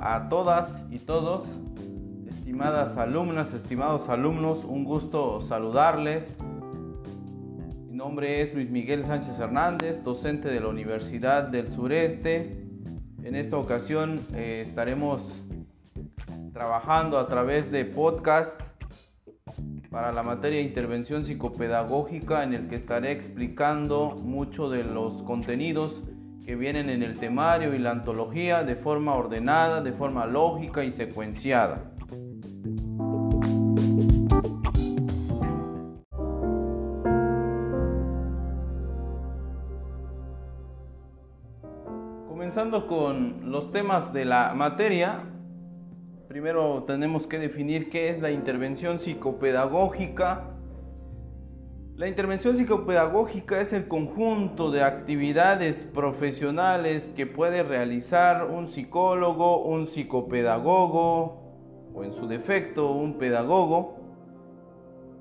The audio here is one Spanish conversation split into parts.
a, todas y todos, estimadas alumnas, estimados alumnos, un gusto saludarles. Mi nombre es Luis Miguel Sánchez Hernández, docente de la Universidad del Sureste. En esta ocasión eh, estaremos trabajando a través de podcast para la materia de intervención psicopedagógica en el que estaré explicando mucho de los contenidos que vienen en el temario y la antología de forma ordenada, de forma lógica y secuenciada. Comenzando con los temas de la materia, primero tenemos que definir qué es la intervención psicopedagógica la intervención psicopedagógica es el conjunto de actividades profesionales que puede realizar un psicólogo, un psicopedagogo o en su defecto un pedagogo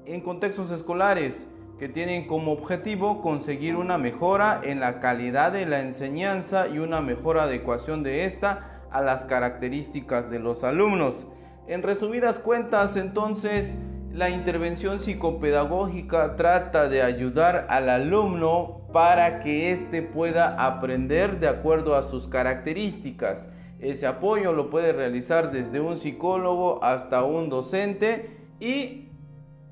en contextos escolares que tienen como objetivo conseguir una mejora en la calidad de la enseñanza y una mejor adecuación de esta a las características de los alumnos. En resumidas cuentas, entonces, la intervención psicopedagógica trata de ayudar al alumno para que éste pueda aprender de acuerdo a sus características. Ese apoyo lo puede realizar desde un psicólogo hasta un docente y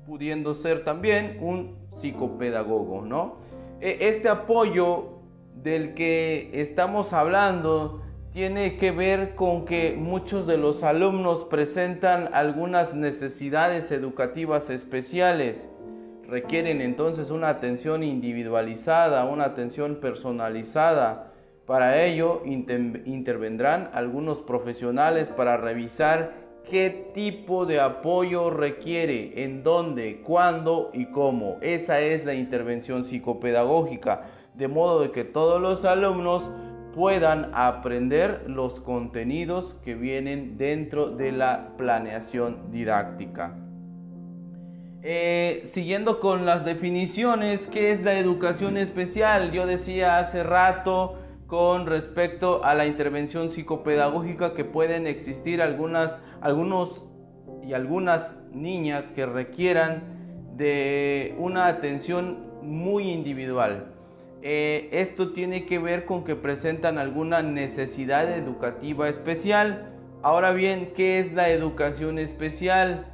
pudiendo ser también un psicopedagogo, ¿no? E, este apoyo del que estamos hablando tiene que ver con que muchos de los alumnos presentan algunas necesidades educativas especiales. Requieren entonces una atención individualizada, una atención personalizada. Para ello intervendrán algunos profesionales para revisar qué tipo de apoyo requiere, en dónde, cuándo y cómo. Esa es la intervención psicopedagógica, de modo de que todos los alumnos puedan aprender los contenidos que vienen dentro de la planeación didáctica. Eh, siguiendo con las definiciones, ¿qué es la educación especial? Yo decía hace rato con respecto a la intervención psicopedagógica que pueden existir algunas, algunos y algunas niñas que requieran de una atención muy individual. Eh, esto tiene que ver con que presentan alguna necesidad educativa especial. Ahora bien, ¿qué es la educación especial?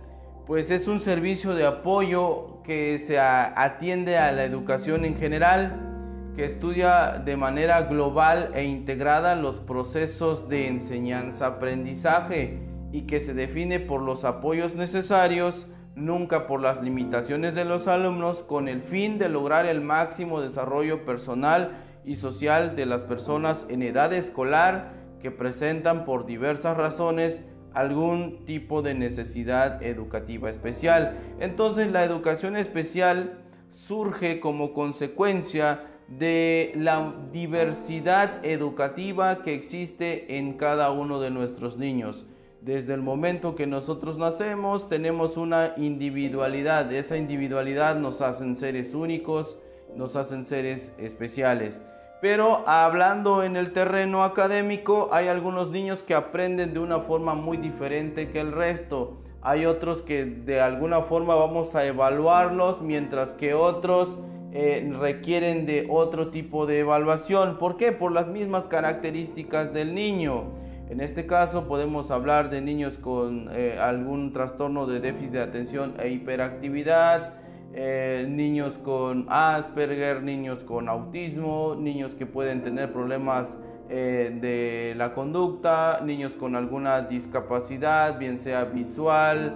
Pues es un servicio de apoyo que se atiende a la educación en general, que estudia de manera global e integrada los procesos de enseñanza-aprendizaje y que se define por los apoyos necesarios nunca por las limitaciones de los alumnos, con el fin de lograr el máximo desarrollo personal y social de las personas en edad escolar que presentan por diversas razones algún tipo de necesidad educativa especial. Entonces la educación especial surge como consecuencia de la diversidad educativa que existe en cada uno de nuestros niños. Desde el momento que nosotros nacemos tenemos una individualidad. Esa individualidad nos hacen seres únicos, nos hacen seres especiales. Pero hablando en el terreno académico, hay algunos niños que aprenden de una forma muy diferente que el resto. Hay otros que de alguna forma vamos a evaluarlos, mientras que otros eh, requieren de otro tipo de evaluación. ¿Por qué? Por las mismas características del niño. En este caso podemos hablar de niños con eh, algún trastorno de déficit de atención e hiperactividad, eh, niños con Asperger, niños con autismo, niños que pueden tener problemas eh, de la conducta, niños con alguna discapacidad, bien sea visual,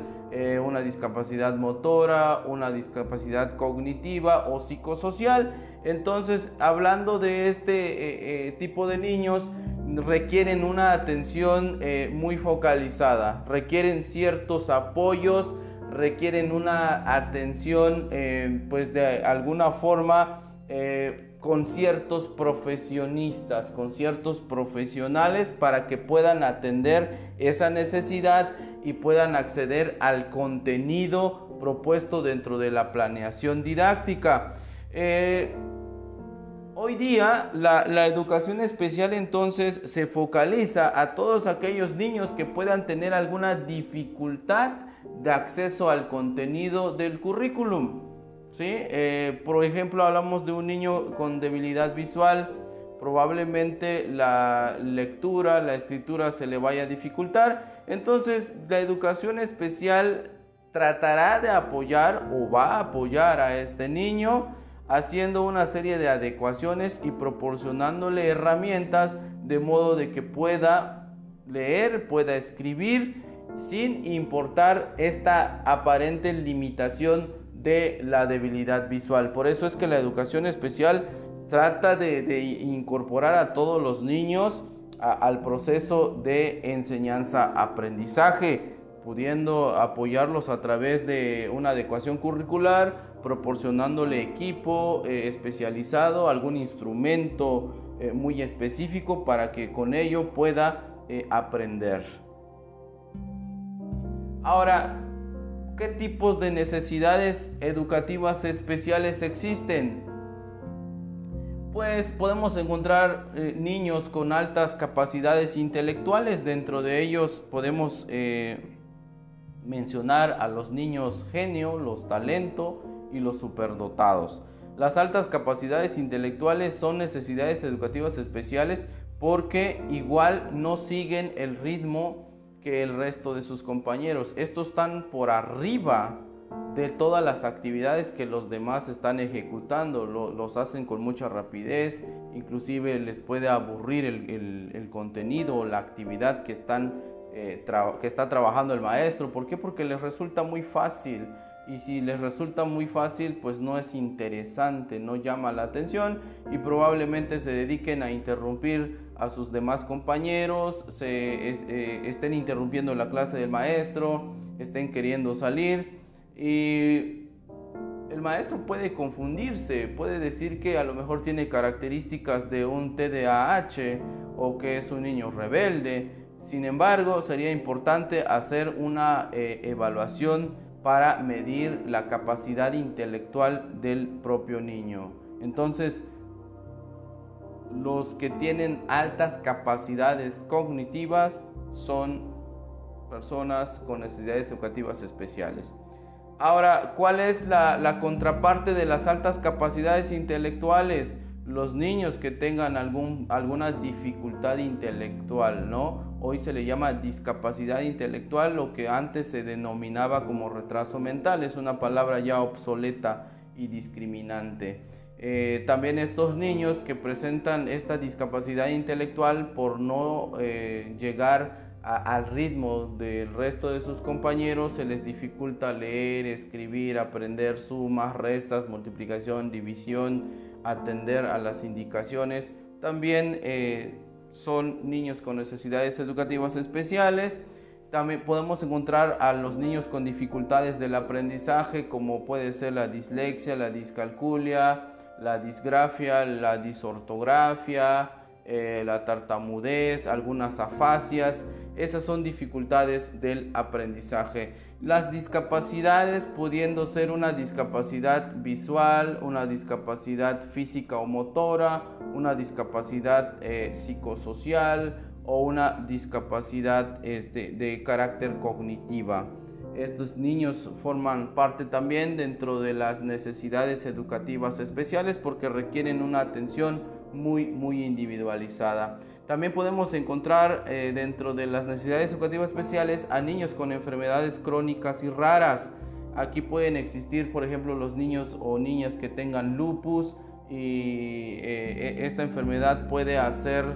una discapacidad motora, una discapacidad cognitiva o psicosocial. Entonces, hablando de este tipo de niños, requieren una atención eh, muy focalizada, requieren ciertos apoyos, requieren una atención eh, pues de alguna forma eh, con ciertos profesionistas, con ciertos profesionales para que puedan atender esa necesidad y puedan acceder al contenido propuesto dentro de la planeación didáctica. Hoy día la, educación especial entonces se focaliza a todos aquellos niños que puedan tener alguna dificultad de acceso al contenido del currículum. ¿sí? Eh, por ejemplo, hablamos de un niño con debilidad visual, probablemente la lectura, la escritura se le vaya a dificultar. Entonces la educación especial tratará de apoyar o va a apoyar a este niño haciendo una serie de adecuaciones y proporcionándole herramientas de modo de que pueda leer, pueda escribir sin importar esta aparente limitación de la debilidad visual. Por eso es que la educación especial trata de, incorporar a todos los niños al proceso de enseñanza-aprendizaje, pudiendo apoyarlos a través de una adecuación curricular, proporcionándole equipo eh, especializado, algún instrumento eh, muy específico para que con ello pueda eh, aprender. Ahora, ¿qué tipos de necesidades educativas especiales existen? pues podemos encontrar niños con altas capacidades intelectuales. Dentro de ellos podemos mencionar a los niños genio, los talento y los superdotados. Las altas capacidades intelectuales son necesidades educativas especiales porque igual no siguen el ritmo que el resto de sus compañeros. Estos están por arriba de todas las actividades que los demás están ejecutando, los hacen con mucha rapidez, inclusive les puede aburrir el, contenido o la actividad que, están, eh, que está trabajando el maestro. ¿Por qué? Porque les resulta muy fácil y si les resulta muy fácil pues no es interesante, no llama la atención y probablemente se dediquen a interrumpir a sus demás compañeros, se eh, estén interrumpiendo la clase del maestro, estén queriendo salir y el maestro puede confundirse, puede decir que a lo mejor tiene características de un TDAH o que es un niño rebelde. Sin embargo, sería importante hacer una eh, evaluación para medir la capacidad intelectual del propio niño. Entonces, los que tienen altas capacidades cognitivas son personas con necesidades educativas especiales. Ahora, ¿cuál es la, contraparte de las altas capacidades intelectuales? Los niños que tengan algún, alguna dificultad intelectual, ¿no? Hoy se le llama discapacidad intelectual, lo que antes se denominaba como retraso mental, es una palabra ya obsoleta y discriminante. Eh, también estos niños que presentan esta discapacidad intelectual por no eh, llegar al ritmo del resto de sus compañeros se les dificulta leer, escribir, aprender sumas, restas, multiplicación, división, atender a las indicaciones. También eh, son niños con necesidades educativas especiales. También podemos encontrar a los niños con dificultades del aprendizaje, como puede ser la dislexia, la discalculia, la disgrafia, la disortografia, eh, la tartamudez, algunas afasias. Esas son dificultades del aprendizaje. Las discapacidades pudiendo ser una discapacidad visual, una discapacidad física o motora, una discapacidad eh, psicosocial o una discapacidad este, de carácter cognitiva. Estos niños forman parte también dentro de las necesidades educativas especiales porque requieren una atención muy, muy individualizada. También podemos encontrar eh, dentro de las necesidades educativas especiales a niños con enfermedades crónicas y raras. Aquí pueden existir, por ejemplo, los niños o niñas que tengan lupus y eh, e, esta enfermedad puede hacer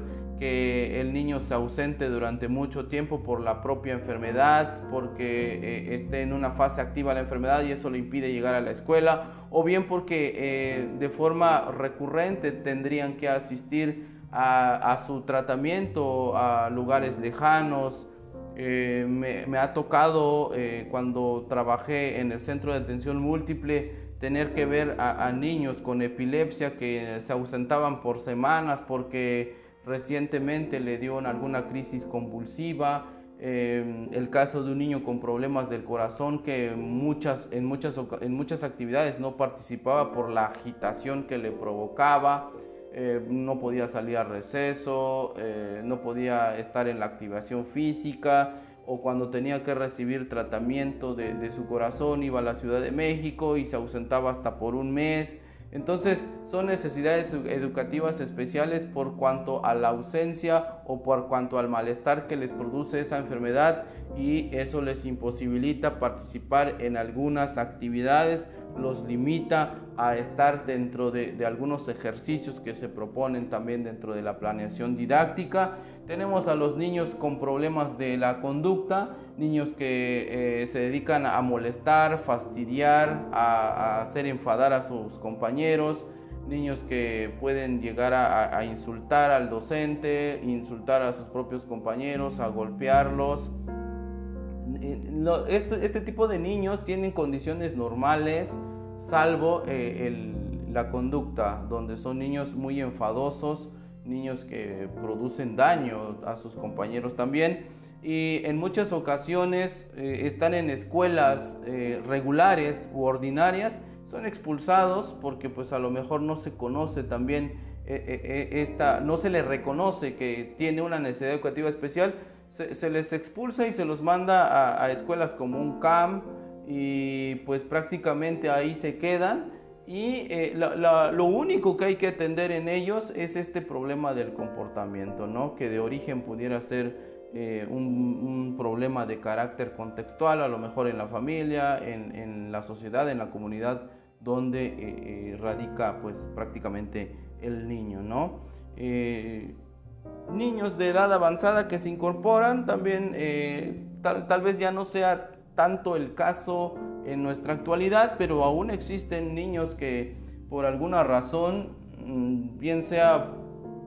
que el niño se ausente durante mucho tiempo por la propia enfermedad, porque eh, esté en una fase activa la enfermedad y eso le impide llegar a la escuela, o bien porque de forma recurrente tendrían que asistir a, su tratamiento a lugares lejanos. Eh, me, ha tocado eh, cuando trabajé en el centro de atención múltiple tener que ver a, niños con epilepsia que se ausentaban por semanas porque recientemente le dio alguna crisis convulsiva. Eh, el caso de un niño con problemas del corazón que muchas, en, muchas, en muchas actividades no participaba por la agitación que le provocaba. Eh, no podía salir a receso, eh, no podía estar en la activación física o cuando tenía que recibir tratamiento de, de su corazón iba a la Ciudad de México y se ausentaba hasta por un mes. Entonces son necesidades educativas especiales por cuanto a la ausencia o por cuanto al malestar que les produce esa enfermedad y eso les imposibilita participar en algunas actividades, los limita a estar dentro de, algunos ejercicios que se proponen también dentro de la planeación didáctica. Tenemos a los niños con problemas de la conducta, niños que eh, se dedican a molestar, fastidiar, a, hacer enfadar a sus compañeros, niños que pueden llegar a, insultar al docente, insultar a sus propios compañeros, a golpearlos. Este, este, tipo de niños tienen condiciones normales, salvo eh, la conducta, donde son niños muy enfadosos, niños que producen daño a sus compañeros también. Y en muchas ocasiones eh, están en escuelas eh, regulares u ordinarias, son expulsados porque pues a lo mejor no se conoce también esta, no se les reconoce que tiene una necesidad educativa especial, se, les expulsa y se los manda a, escuelas como un CAM y pues prácticamente ahí se quedan y eh, lo único que hay que atender en ellos es este problema del comportamiento, ¿no? que de origen pudiera ser eh, un, problema de carácter contextual, a lo mejor en la familia, en, la sociedad, en la comunidad donde eh, radica pues prácticamente el niño, ¿no? niños de edad avanzada que se incorporan, también tal, tal vez ya no sea tanto el caso en nuestra actualidad, pero aún existen niños que por alguna razón, mm, bien sea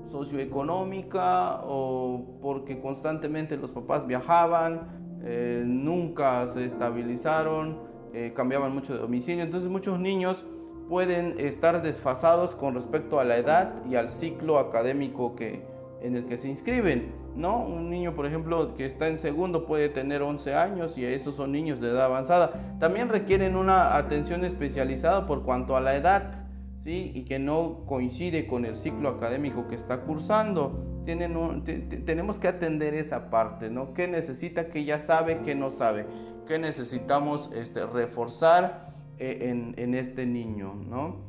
socioeconómica o porque constantemente los papás viajaban, eh, nunca se estabilizaron, eh, cambiaban mucho de domicilio, entonces muchos niños pueden estar desfasados con respecto a la edad y al ciclo académico que, en el que se inscriben. ¿no? Un niño, por ejemplo, que está en segundo puede tener 11 años y esos son niños de edad avanzada. También requieren una atención especializada por cuanto a la edad, ¿sí? Y que no coincide con el ciclo académico que está cursando. Tenemos que atender esa parte, ¿no? ¿Qué necesita, que ya sabe, que no sabe? ¿Qué necesitamos este, reforzar eh, en, en este niño, ¿no?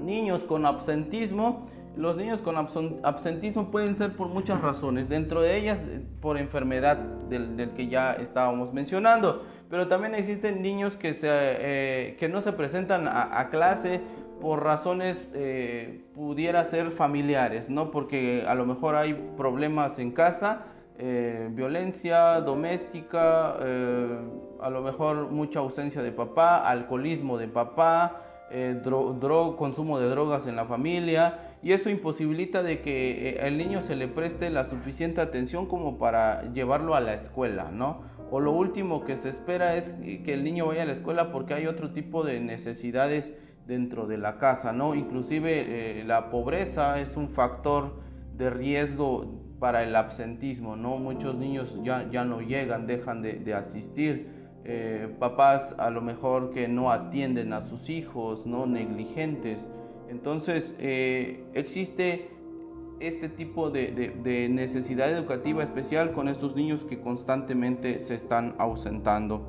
Niños con absentismo los niños con absentismo pueden ser por muchas razones, dentro de ellas por enfermedad del, que ya estábamos mencionando, pero también existen niños que, eh, no se presentan a, clase por razones eh, pudiera ser familiares, ¿no? porque a lo mejor hay problemas en casa, eh, violencia doméstica, a lo mejor mucha ausencia de papá, alcoholismo de papá, consumo de drogas en la familia y eso imposibilita de que eh, el niño se le preste la suficiente atención como para llevarlo a la escuela, ¿no? O lo último que se espera es que el niño vaya a la escuela porque hay otro tipo de necesidades dentro de la casa, ¿no? Inclusive eh, la pobreza es un factor de riesgo para el absentismo, ¿no? Muchos niños ya, ya no llegan, dejan de, asistir. Eh, papás a lo mejor que no atienden a sus hijos, ¿no? Negligentes. Entonces, eh, existe este tipo de, necesidad educativa especial con estos niños que constantemente se están ausentando.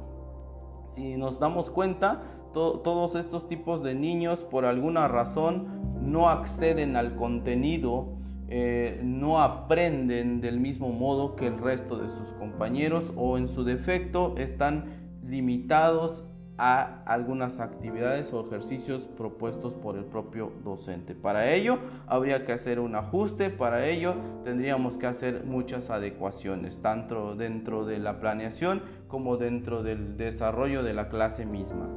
Si nos damos cuenta, todos estos tipos de niños por alguna razón no acceden al contenido, eh, no aprenden del mismo modo que el resto de sus compañeros o en su defecto están limitados a algunas actividades o ejercicios propuestos por el propio docente. Para ello habría que hacer un ajuste, para ello tendríamos que hacer muchas adecuaciones, tanto dentro de la planeación como dentro del desarrollo de la clase misma.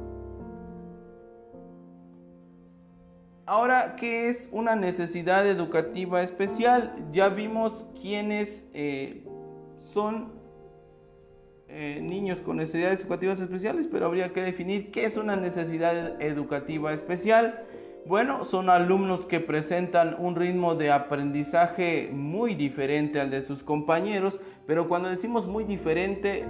Ahora, ¿qué es una necesidad educativa especial? Ya vimos quiénes eh, son eh, niños con necesidades educativas especiales, pero habría que definir qué es una necesidad educativa especial. Bueno, son alumnos que presentan un ritmo de aprendizaje muy diferente al de sus compañeros, pero cuando decimos muy diferente,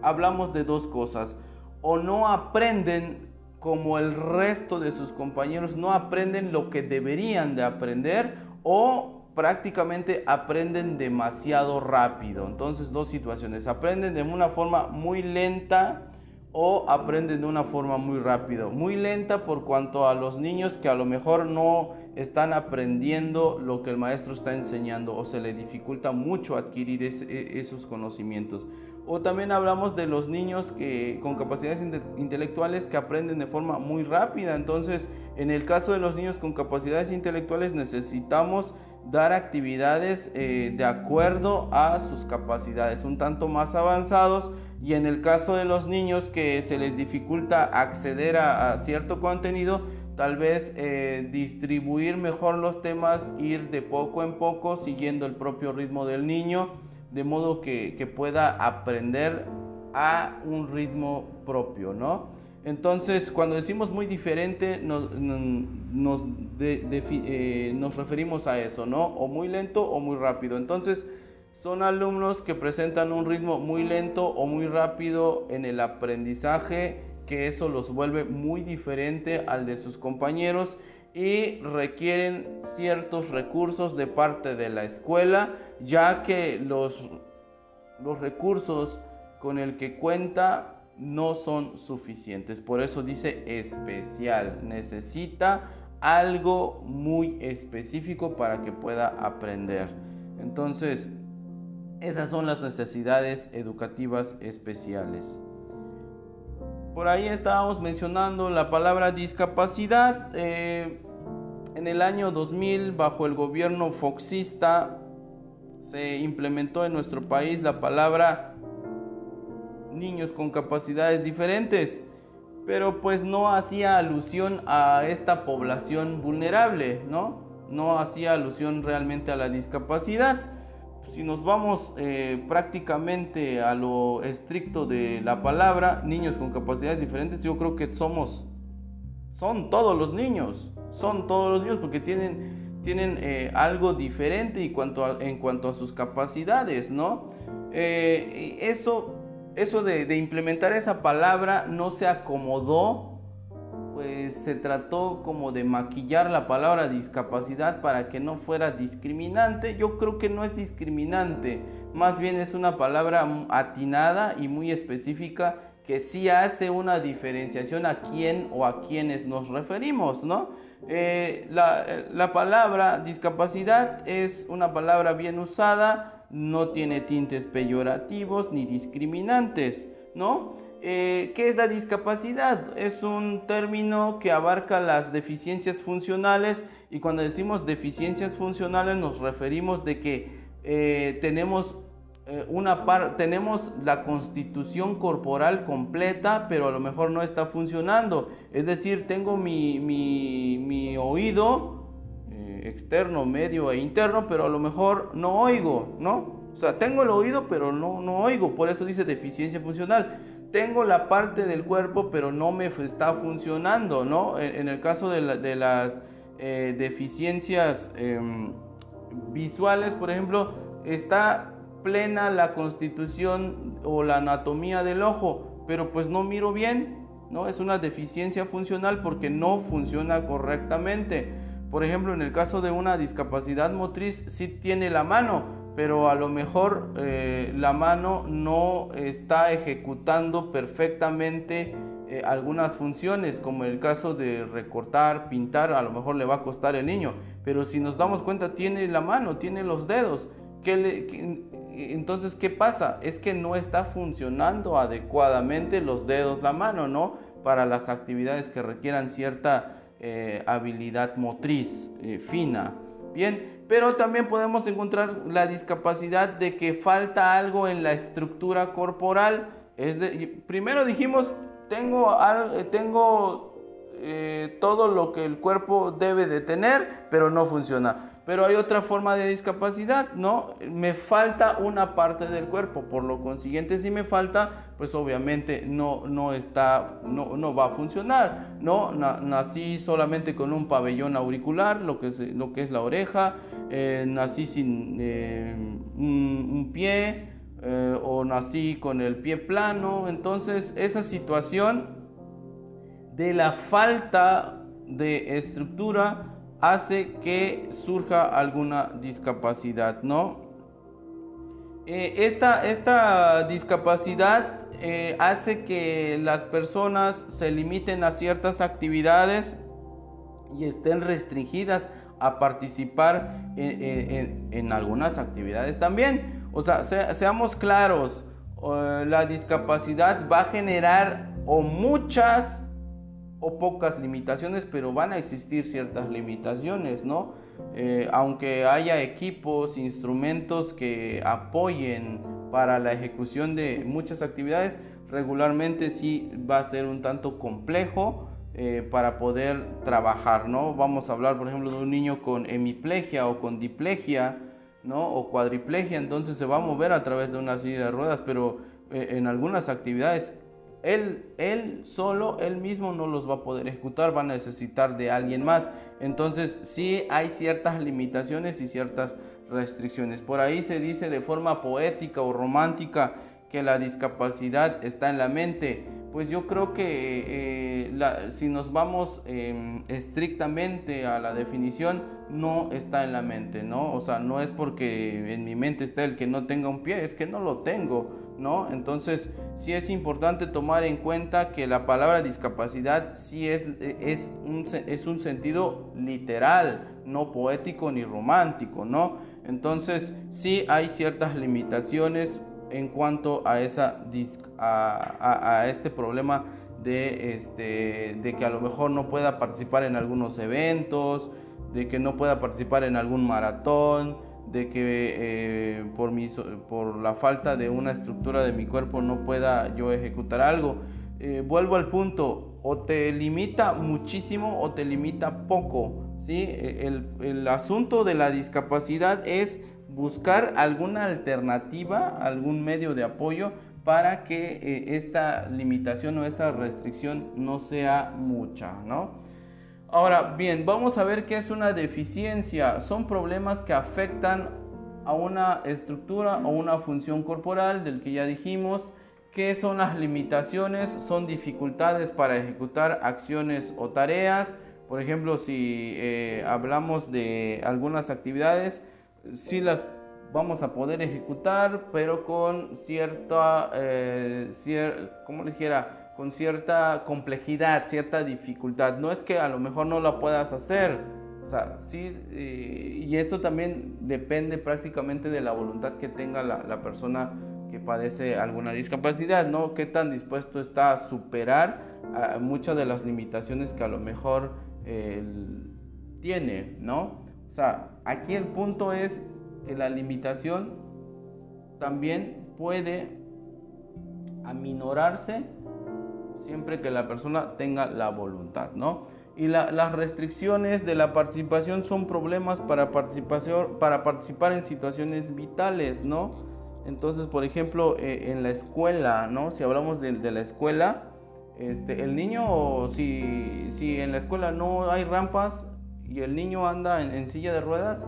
hablamos de dos cosas. O no aprenden como el resto de sus compañeros no aprenden lo que deberían de aprender o prácticamente aprenden demasiado rápido. Entonces, dos situaciones. Aprenden de una forma muy lenta o aprenden de una forma muy rápido. Muy lenta por cuanto a los niños que a lo mejor no están aprendiendo lo que el maestro está enseñando o se le dificulta mucho adquirir e, esos conocimientos. O también hablamos de los niños que con capacidades intelectuales que aprenden de forma muy rápida. Entonces, en el caso de los niños con capacidades intelectuales necesitamos dar actividades eh, de acuerdo a sus capacidades un tanto más avanzados y en el caso de los niños que se les dificulta acceder a, cierto contenido tal vez eh, distribuir mejor los temas ir de poco en poco siguiendo el propio ritmo del niño de modo que, que pueda aprender a un ritmo propio no entonces, cuando decimos muy diferente, nos, eh, nos, referimos a eso, ¿no? O muy lento o muy rápido. Entonces, son alumnos que presentan un ritmo muy lento o muy rápido en el aprendizaje, que eso los vuelve muy diferente al de sus compañeros y requieren ciertos recursos de parte de la escuela, ya que los, los recursos con el que cuenta no son suficientes. Por eso dice especial. Necesita algo muy específico para que pueda aprender. Entonces, esas son las necesidades educativas especiales. Por ahí estábamos mencionando la palabra discapacidad. Eh, en el año 2000, bajo el gobierno foxista, se implementó en nuestro país la palabra niños con capacidades diferentes, pero pues no hacía alusión a esta población vulnerable, ¿no? No hacía alusión realmente a la discapacidad. Si nos vamos eh, prácticamente a lo estricto de la palabra, niños con capacidades diferentes, yo creo que somos, son todos los niños, son todos los niños porque tienen, tienen eh, algo diferente en cuanto a sus capacidades, ¿no? Eh, eso eso de, implementar esa palabra no se acomodó, pues se trató como de maquillar la palabra discapacidad para que no fuera discriminante. Yo creo que no es discriminante, más bien es una palabra atinada y muy específica que sí hace una diferenciación a quién o a quienes nos referimos, ¿no? Eh, la palabra discapacidad es una palabra bien usada, no tiene tintes peyorativos ni discriminantes, ¿no? Eh, ¿Qué es la discapacidad? Es un término que abarca las deficiencias funcionales y cuando decimos deficiencias funcionales nos referimos de que eh, tenemos eh, una tenemos la constitución corporal completa, pero a lo mejor no está funcionando. Es decir, tengo mi, mi, mi oído, externo, medio e interno, pero a lo mejor no oigo, ¿no? O sea, tengo el oído, pero no, no oigo, por eso dice deficiencia funcional. Tengo la parte del cuerpo, pero no me está funcionando, ¿no? En, el caso de, las eh, deficiencias em, visuales, por ejemplo, está plena la constitución o la anatomía del ojo, pero pues no miro bien, ¿no? Es una deficiencia funcional porque no funciona correctamente. Por ejemplo, en el caso de una discapacidad motriz, sí tiene la mano, pero a lo mejor eh, la mano no está ejecutando perfectamente eh, algunas funciones, como el caso de recortar, pintar, a lo mejor le va a costar el niño, pero si nos damos cuenta, tiene la mano, tiene los dedos. entonces, ¿qué pasa? Es que no está funcionando adecuadamente los dedos, la mano, ¿no? Para las actividades que requieran cierta eh, habilidad motriz eh, fina. Bien, pero también podemos encontrar la discapacidad de que falta algo en la estructura corporal. Es de, primero dijimos, tengo, tengo eh, todo lo que el cuerpo debe de tener, pero no funciona pero hay otra forma de discapacidad, ¿no? Me falta una parte del cuerpo, por lo consiguiente si me falta, pues obviamente no, no está, no, no va a funcionar, ¿no? nací solamente con un pabellón auricular, lo que es, lo que es la oreja, eh, nací sin eh, un, pie eh, o nací con el pie plano, entonces esa situación de la falta de estructura hace que surja alguna discapacidad, ¿no? Eh, esta, esta, discapacidad eh, hace que las personas se limiten a ciertas actividades y estén restringidas a participar en, algunas actividades también. O sea, seamos claros, la discapacidad va a generar o muchas o pocas limitaciones, pero van a existir ciertas limitaciones, ¿no? Eh, aunque haya equipos, instrumentos que apoyen para la ejecución de muchas actividades, regularmente sí va a ser un tanto complejo eh, para poder trabajar, ¿no? Vamos a hablar, por ejemplo, de un niño con hemiplegia o con diplegia, ¿no? O cuadriplegia, entonces se va a mover a través de una silla de ruedas, pero eh, en algunas actividades él, él solo, él mismo no los va a poder ejecutar, va a necesitar de alguien más. Entonces sí hay ciertas limitaciones y ciertas restricciones. Por ahí se dice de forma poética o romántica que la discapacidad está en la mente. Pues yo creo que eh, si nos vamos em, estrictamente a la definición, no está en la mente, ¿no? O sea, no es porque en mi mente está el que no tenga un pie, es que no lo tengo. ¿No? Entonces, sí es importante tomar en cuenta que la palabra discapacidad sí es, es, un, es un sentido literal, no poético ni romántico, ¿no? Entonces, sí hay ciertas limitaciones en cuanto a, esa, a, a, este problema de, este, de que a lo mejor no pueda participar en algunos eventos, de que no pueda participar en algún maratón, de que eh, por, mi, por la falta de una estructura de mi cuerpo no pueda yo ejecutar algo. Eh, vuelvo al punto, o te limita muchísimo o te limita poco. ¿sí? E, el, el asunto de la discapacidad es buscar alguna alternativa, algún medio de apoyo para que eh, esta limitación o esta restricción no sea mucha, ¿no? Ahora bien, vamos a ver qué es una deficiencia. Son problemas que afectan a una estructura o una función corporal del que ya dijimos. ¿Qué son las limitaciones? Son dificultades para ejecutar acciones o tareas. Por ejemplo, si eh, hablamos de algunas actividades, sí las vamos a poder ejecutar, pero con cierta, eh, ¿cómo le dijera? Con cierta complejidad, cierta dificultad. No es que a lo mejor no la puedas hacer, o sea, sí, eh, y esto también depende prácticamente de la voluntad que tenga la, persona que padece alguna discapacidad, ¿no? Qué tan dispuesto está a superar muchas de las limitaciones que a lo mejor tiene, ¿no? O sea, aquí el punto es que la limitación también puede aminorarse siempre que la persona tenga la voluntad, ¿no? Y las restricciones de la participación son problemas para, participación, para participar en situaciones vitales, ¿no? Entonces, por ejemplo, eh, en la escuela, ¿no? Si hablamos de, la escuela, este, el niño, si, en la escuela no hay rampas y el niño anda en, silla de ruedas,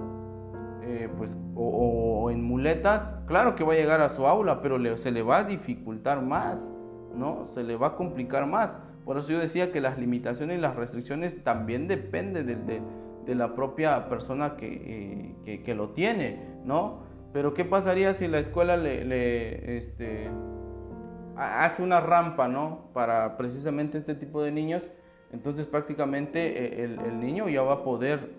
eh, pues, o, en muletas, claro que va a llegar a su aula, pero se le va a dificultar más. ¿No? Se le va a complicar más. Por eso yo decía que las limitaciones y las restricciones también dependen de, la propia persona que, eh, lo tiene, ¿no? Pero ¿qué pasaría si la escuela le, este, hace una rampa, ¿no? Para precisamente este tipo de niños. Entonces prácticamente eh, el, el niño ya va a poder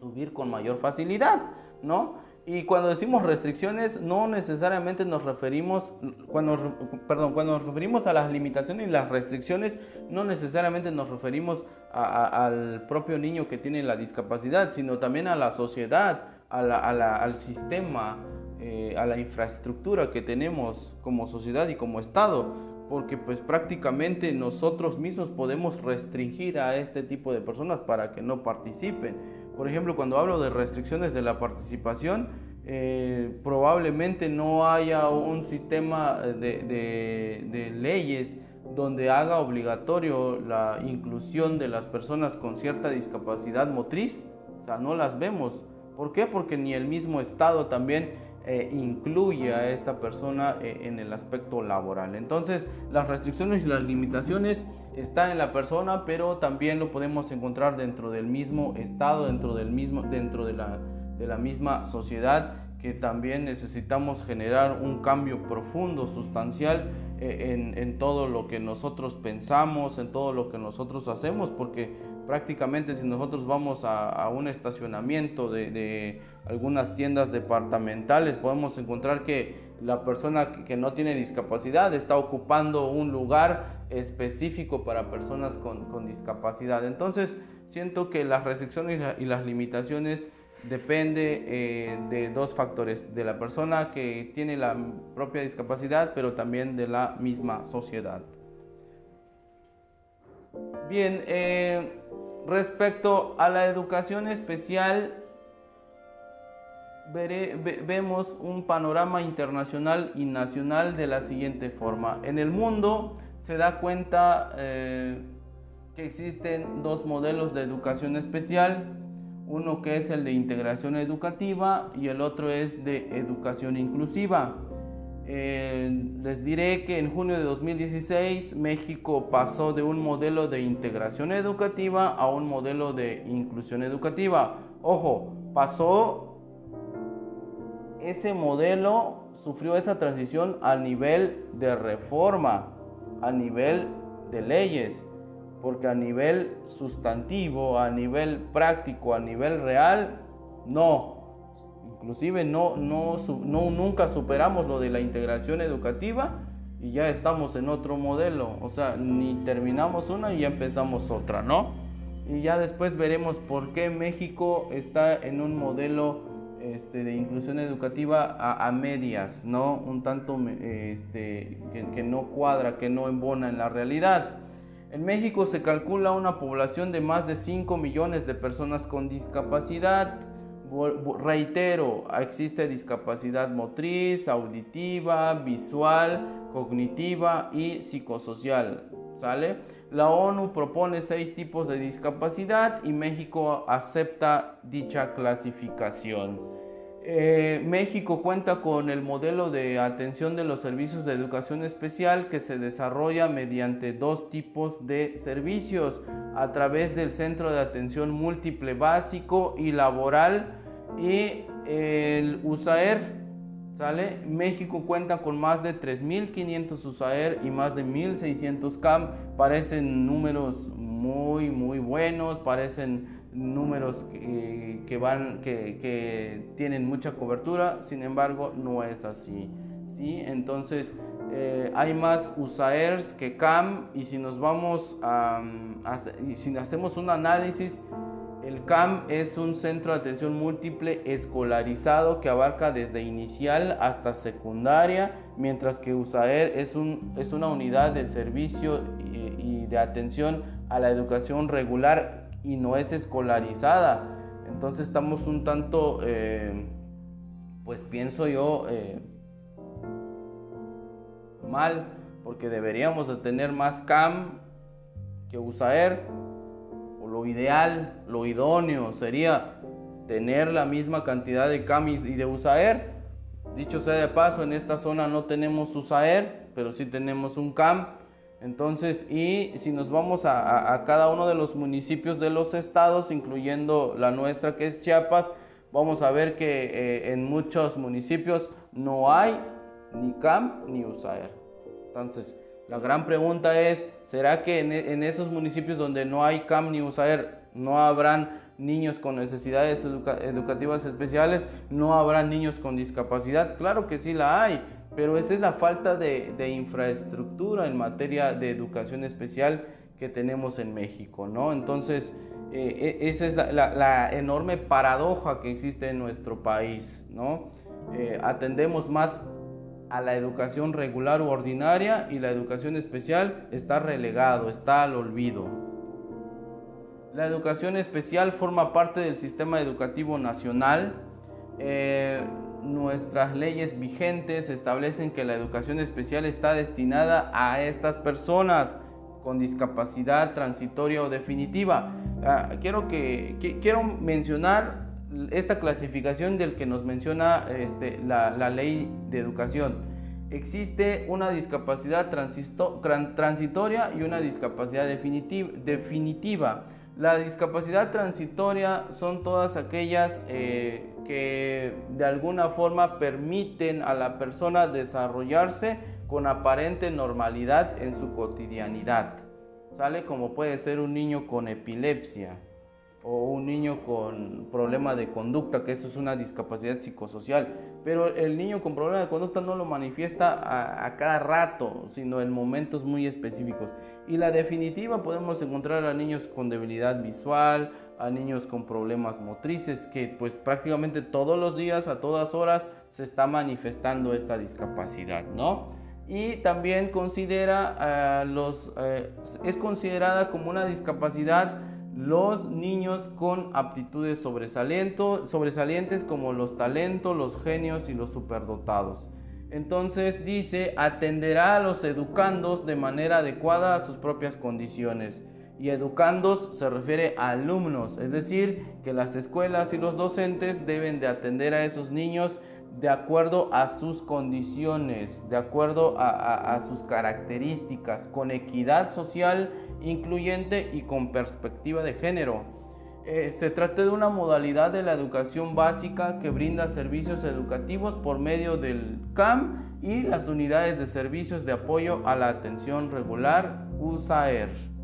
subir con mayor facilidad, ¿no? Y cuando decimos restricciones, no necesariamente nos referimos, cuando, perdón, cuando nos referimos a las limitaciones y las restricciones, no necesariamente nos referimos al propio niño que tiene la discapacidad, sino también a la sociedad, al sistema, eh, a la infraestructura que tenemos como sociedad y como Estado, porque pues prácticamente nosotros mismos podemos restringir a este tipo de personas para que no participen. Por ejemplo, cuando hablo de restricciones de la participación, eh, probablemente no haya un sistema de, leyes donde haga obligatorio la inclusión de las personas con cierta discapacidad motriz. O sea, no las vemos. ¿Por qué? Porque ni el mismo Estado también eh, incluye a esta persona eh, en el aspecto laboral. Entonces, las restricciones y las limitaciones está en la persona, pero también lo podemos encontrar dentro del mismo estado, dentro del mismo, dentro de la, de la misma sociedad, que también necesitamos generar un cambio profundo, sustancial eh, en, en, todo lo que nosotros pensamos, en todo lo que nosotros hacemos, porque prácticamente si nosotros vamos a, a un estacionamiento de, de algunas tiendas departamentales, podemos encontrar que la persona que no tiene discapacidad está ocupando un lugar específico para personas con, discapacidad. Entonces, siento que las restricciones y, las limitaciones depende eh, de dos factores, de la persona que tiene la propia discapacidad, pero también de la misma sociedad. Bien, eh, respecto a la educación especial, vemos un panorama internacional y nacional de la siguiente forma. En el mundo se da cuenta eh, que existen dos modelos de educación especial, uno que es el de integración educativa y el otro es de educación inclusiva. Eh, les diré que en junio de 2016 México pasó de un modelo de integración educativa a un modelo de inclusión educativa. Ojo, pasó ese modelo sufrió esa transición a nivel de reforma, a nivel de leyes, porque a nivel sustantivo, a nivel práctico, a nivel real, no. Inclusive no, no, no nunca superamos lo de la integración educativa y ya estamos en otro modelo. O sea, ni terminamos una y ya empezamos otra, ¿no? Y ya después veremos por qué México está en un modelo este, de inclusión educativa a, medias, ¿no? Un tanto este, que, no cuadra, que no embona en la realidad. En México se calcula una población de más de 5 millones de personas con discapacidad. Reitero, existe discapacidad motriz, auditiva, visual, cognitiva y psicosocial. ¿Sale? La ONU propone seis tipos de discapacidad y México acepta dicha clasificación. Eh, México cuenta con el modelo de atención de los servicios de educación especial que se desarrolla mediante dos tipos de servicios a través del Centro de Atención Múltiple Básico y Laboral y el USAER ¿Sale? México cuenta con más de 3.500 USAER y más de 1.600 CAM. Parecen números muy, muy buenos, parecen números que, van, que, tienen mucha cobertura, sin embargo no es así. ¿sí? Entonces eh, hay más USAERs que CAM y si nos vamos a, a si hacemos un análisis el CAM es un centro de atención múltiple escolarizado que abarca desde inicial hasta secundaria, mientras que USAER es, un, es una unidad de servicio y, de atención a la educación regular y no es escolarizada. Entonces estamos un tanto, eh, pues pienso yo, eh, mal, porque deberíamos de tener más CAM que USAER lo ideal, lo idóneo sería tener la misma cantidad de CAM y de USAER. Dicho sea de paso, en esta zona no tenemos USAER, pero sí tenemos un CAM. Entonces, y si nos vamos a, cada uno de los municipios de los estados, incluyendo la nuestra que es Chiapas, vamos a ver que eh, en muchos municipios no hay ni CAM ni USAER. Entonces, la gran pregunta es, ¿será que en, esos municipios donde no hay CAM ni USAER no habrán niños con necesidades educativas especiales? ¿No habrán niños con discapacidad? Claro que sí la hay, pero esa es la falta de, infraestructura en materia de educación especial que tenemos en México, ¿no? Entonces, eh, e, esa es la, enorme paradoja que existe en nuestro país, ¿no? Eh, atendemos más a la educación regular u ordinaria y la educación especial está relegado, está al olvido. La educación especial forma parte del sistema educativo nacional. Eh, nuestras leyes vigentes establecen que la educación especial está destinada a estas personas con discapacidad transitoria o definitiva. Ah, quiero, que, quiero mencionar esta clasificación del que nos menciona este, la, ley de educación. Existe una discapacidad transitoria y una discapacidad definitiva. La discapacidad transitoria son todas aquellas eh, que de alguna forma permiten a la persona desarrollarse con aparente normalidad en su cotidianidad. Sale como puede ser un niño con epilepsia, o un niño con problema de conducta, que eso es una discapacidad psicosocial. Pero el niño con problema de conducta no lo manifiesta a, cada rato, sino en momentos muy específicos. Y la definitiva podemos encontrar a niños con debilidad visual, a niños con problemas motrices, que pues prácticamente todos los días, a todas horas, se está manifestando esta discapacidad, ¿no? Y también considera los, eh, es considerada como una discapacidad los niños con aptitudes sobresalientes como los talentos, los genios y los superdotados. Entonces dice, atenderá a los educandos de manera adecuada a sus propias condiciones. Y educandos se refiere a alumnos, es decir, que las escuelas y los docentes deben de atender a esos niños de acuerdo a sus condiciones, de acuerdo a, sus características, con equidad social incluyente y con perspectiva de género. Eh, se trata de una modalidad de la educación básica que brinda servicios educativos por medio del CAM y las unidades de servicios de apoyo a la atención regular USAER.